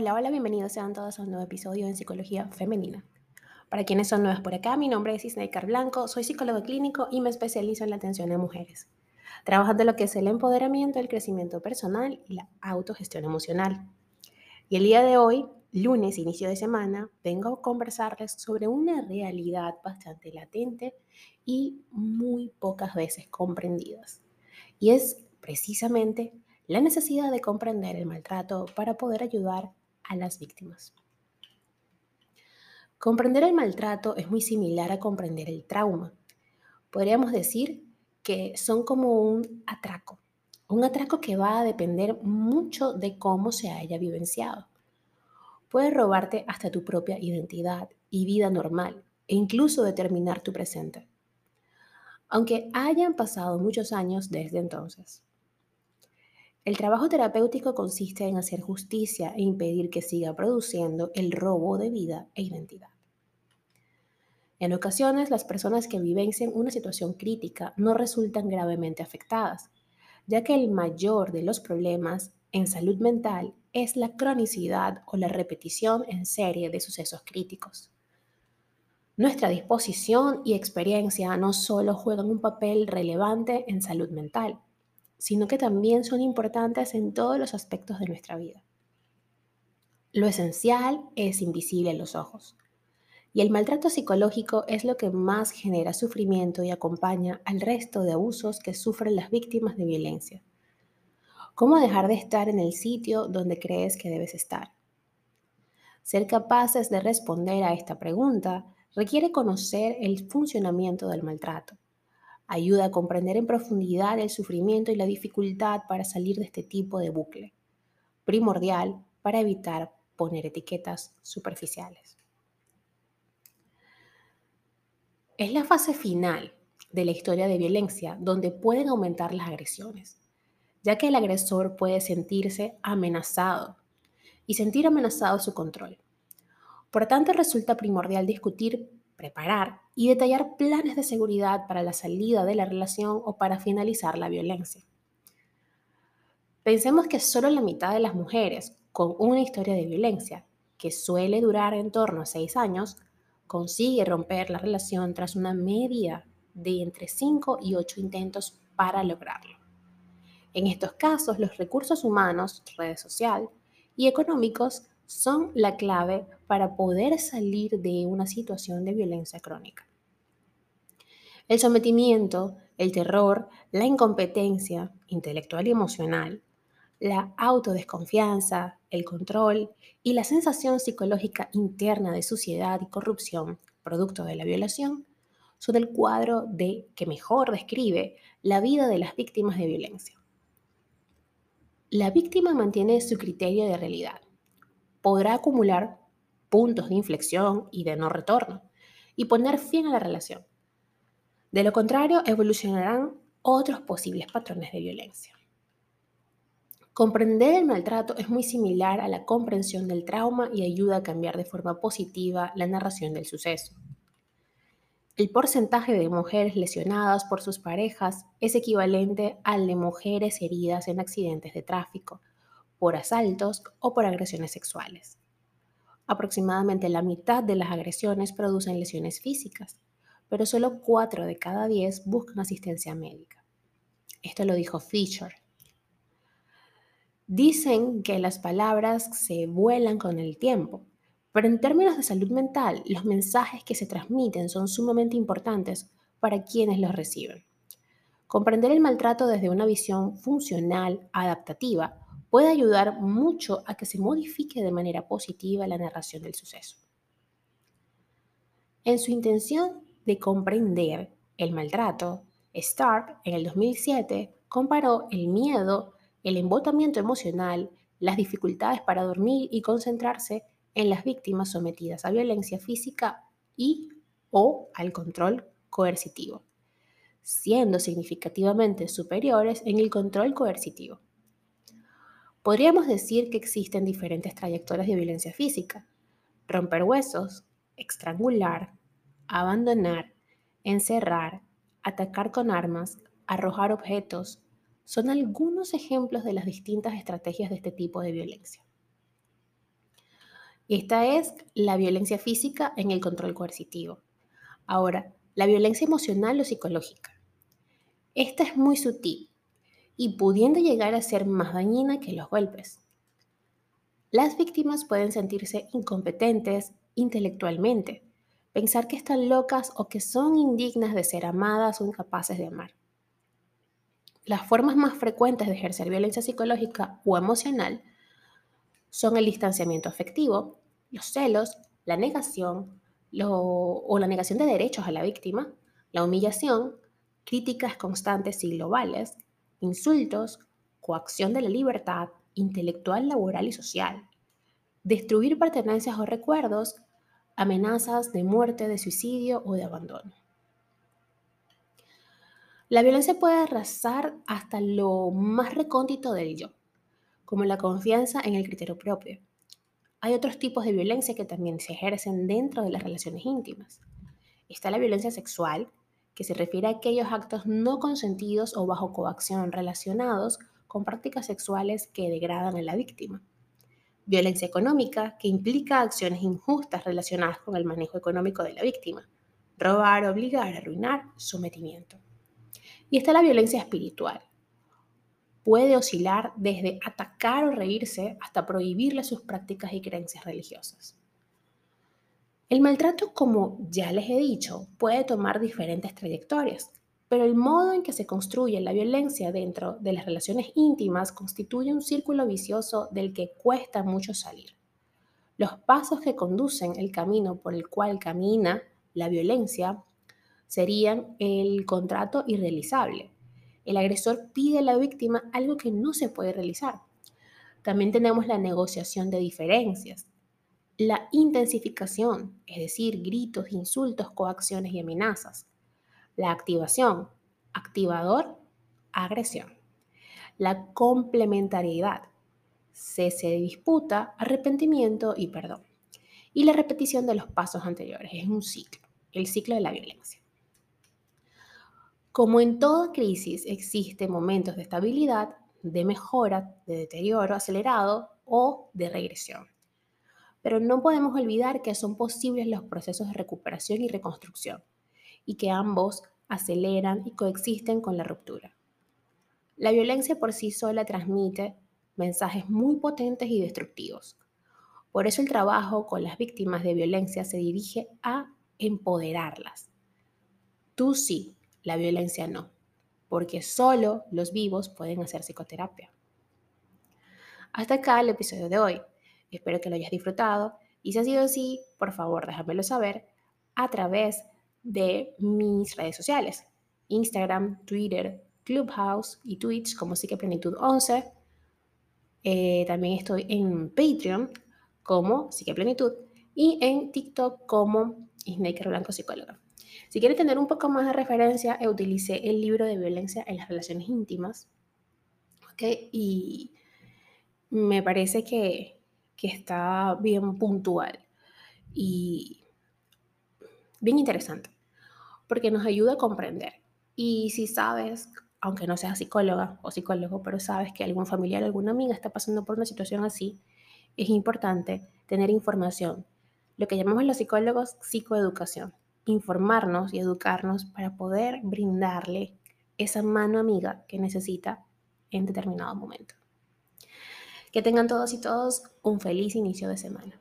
Hola, hola, bienvenidos sean todos a un nuevo episodio en Psicología Femenina. Para quienes son nuevos por acá, mi nombre es Isnaikar Blanco, soy psicólogo clínico y me especializo en la atención a mujeres, trabajando lo que es el empoderamiento, el crecimiento personal y la autogestión emocional. Y el día de hoy, lunes, inicio de semana, vengo a conversarles sobre una realidad bastante latente y muy pocas veces comprendidas. Y es precisamente la necesidad de comprender el maltrato para poder ayudar a las víctimas. Comprender el maltrato es muy similar a comprender el trauma. Podríamos decir que son como un atraco, un atraco que va a depender mucho de cómo se haya vivenciado. Puede robarte hasta tu propia identidad y vida normal e incluso determinar tu presente, aunque hayan pasado muchos años desde entonces. El trabajo terapéutico consiste en hacer justicia e impedir que siga produciendo el robo de vida e identidad. En ocasiones, las personas que vivencian una situación crítica no resultan gravemente afectadas, ya que el mayor de los problemas en salud mental es la cronicidad o la repetición en serie de sucesos críticos. Nuestra disposición y experiencia no solo juegan un papel relevante en salud mental, sino que también son importantes en todos los aspectos de nuestra vida. Lo esencial es invisible en los ojos. Y el maltrato psicológico es lo que más genera sufrimiento y acompaña al resto de abusos que sufren las víctimas de violencia. ¿Cómo dejar de estar en el sitio donde crees que debes estar? Ser capaces de responder a esta pregunta requiere conocer el funcionamiento del maltrato Ayuda a comprender en profundidad el sufrimiento y la dificultad para salir de este tipo de bucle, primordial para evitar poner etiquetas superficiales. Es la fase final de la historia de violencia donde pueden aumentar las agresiones, ya que el agresor puede sentirse amenazado y sentir amenazado su control. Por tanto, resulta primordial discutir preparar y detallar planes de seguridad para la salida de la relación o para finalizar la violencia. Pensemos que solo la mitad de las mujeres con una historia de violencia, que suele durar en torno a seis años, consigue romper la relación tras una media de entre 5 y 8 intentos para lograrlo. En estos casos, los recursos humanos, redes social y económicos son la clave para poder salir de una situación de violencia crónica. El sometimiento, el terror, la incompetencia intelectual y emocional, la autodesconfianza, el control y la sensación psicológica interna de suciedad y corrupción, producto de la violación, son el cuadro de que mejor describe la vida de las víctimas de violencia. La víctima mantiene su criterio de realidad podrá acumular puntos de inflexión y de no retorno y poner fin a la relación. De lo contrario, evolucionarán otros posibles patrones de violencia. Comprender el maltrato es muy similar a la comprensión del trauma y ayuda a cambiar de forma positiva la narración del suceso. El porcentaje de mujeres lesionadas por sus parejas es equivalente al de mujeres heridas en accidentes de tráfico, por asaltos o por agresiones sexuales. Aproximadamente la mitad de las agresiones producen lesiones físicas, pero solo 4 de cada 10 buscan asistencia médica. Esto lo dijo Fisher. Dicen que las palabras se vuelan con el tiempo, pero en términos de salud mental, los mensajes que se transmiten son sumamente importantes para quienes los reciben. Comprender el maltrato desde una visión funcional, adaptativa, puede ayudar mucho a que se modifique de manera positiva la narración del suceso. En su intención de comprender el maltrato, Stark en el 2007 comparó el miedo, el embotamiento emocional, las dificultades para dormir y concentrarse en las víctimas sometidas a violencia física y o al control coercitivo, siendo significativamente superiores en el control coercitivo. Podríamos decir que existen diferentes trayectorias de violencia física. Romper huesos, estrangular, abandonar, encerrar, atacar con armas, arrojar objetos, son algunos ejemplos de las distintas estrategias de este tipo de violencia. Esta es la violencia física en el control coercitivo. Ahora, la violencia emocional o psicológica. Esta es muy sutil y pudiendo llegar a ser más dañina que los golpes. Las víctimas pueden sentirse incompetentes intelectualmente, pensar que están locas o que son indignas de ser amadas o incapaces de amar. Las formas más frecuentes de ejercer violencia psicológica o emocional son el distanciamiento afectivo, los celos, la negación o la negación de derechos a la víctima, la humillación, críticas constantes y globales, insultos, coacción de la libertad intelectual, laboral y social, destruir pertenencias o recuerdos, amenazas de muerte, de suicidio o de abandono. La violencia puede arrasar hasta lo más recóndito del yo, como la confianza en el criterio propio. Hay otros tipos de violencia que también se ejercen dentro de las relaciones íntimas. Está la violencia sexual, que se refiere a aquellos actos no consentidos o bajo coacción relacionados con prácticas sexuales que degradan a la víctima. Violencia económica, que implica acciones injustas relacionadas con el manejo económico de la víctima. Robar, obligar, arruinar, sometimiento. Y está la violencia espiritual, puede oscilar desde atacar o reírse hasta prohibirle sus prácticas y creencias religiosas. El maltrato, como ya les he dicho, puede tomar diferentes trayectorias, pero el modo en que se construye la violencia dentro de las relaciones íntimas constituye un círculo vicioso del que cuesta mucho salir. Los pasos que conducen el camino por el cual camina la violencia serían el contrato irrealizable, el agresor pide a la víctima algo que no se puede realizar. También tenemos la negociación de diferencias, la intensificación, es decir, gritos, insultos, coacciones y amenazas. La activación, activador, agresión. La complementariedad, cese de disputa, arrepentimiento y perdón. Y la repetición de los pasos anteriores, es un ciclo, el ciclo de la violencia. Como en toda crisis existen momentos de estabilidad, de mejora, de deterioro acelerado o de regresión. Pero no podemos olvidar que son posibles los procesos de recuperación y reconstrucción y que ambos aceleran y coexisten con la ruptura. La violencia por sí sola transmite mensajes muy potentes y destructivos. Por eso el trabajo con las víctimas de violencia se dirige a empoderarlas. Tú sí, la violencia no, porque solo los vivos pueden hacer psicoterapia. Hasta acá el episodio de hoy. Espero que lo hayas disfrutado y si ha sido así, por favor déjamelo saber a través de mis redes sociales, Instagram, Twitter, Clubhouse y Twitch como Psiqueplenitud 11. Eh, también estoy en Patreon como Psiqueplenitud y en TikTok como Snaker Blanco Psicóloga. Si quieres tener un poco más de referencia, utilicé el libro de violencia en las relaciones íntimas. ¿ok? Y me parece que, que está bien puntual y bien interesante, porque nos ayuda a comprender. Y si sabes, aunque no seas psicóloga o psicólogo, pero sabes que algún familiar, alguna amiga está pasando por una situación así, es importante tener información. Lo que llamamos los psicólogos psicoeducación informarnos y educarnos para poder brindarle esa mano amiga que necesita en determinado momento. Que tengan todos y todos un feliz inicio de semana.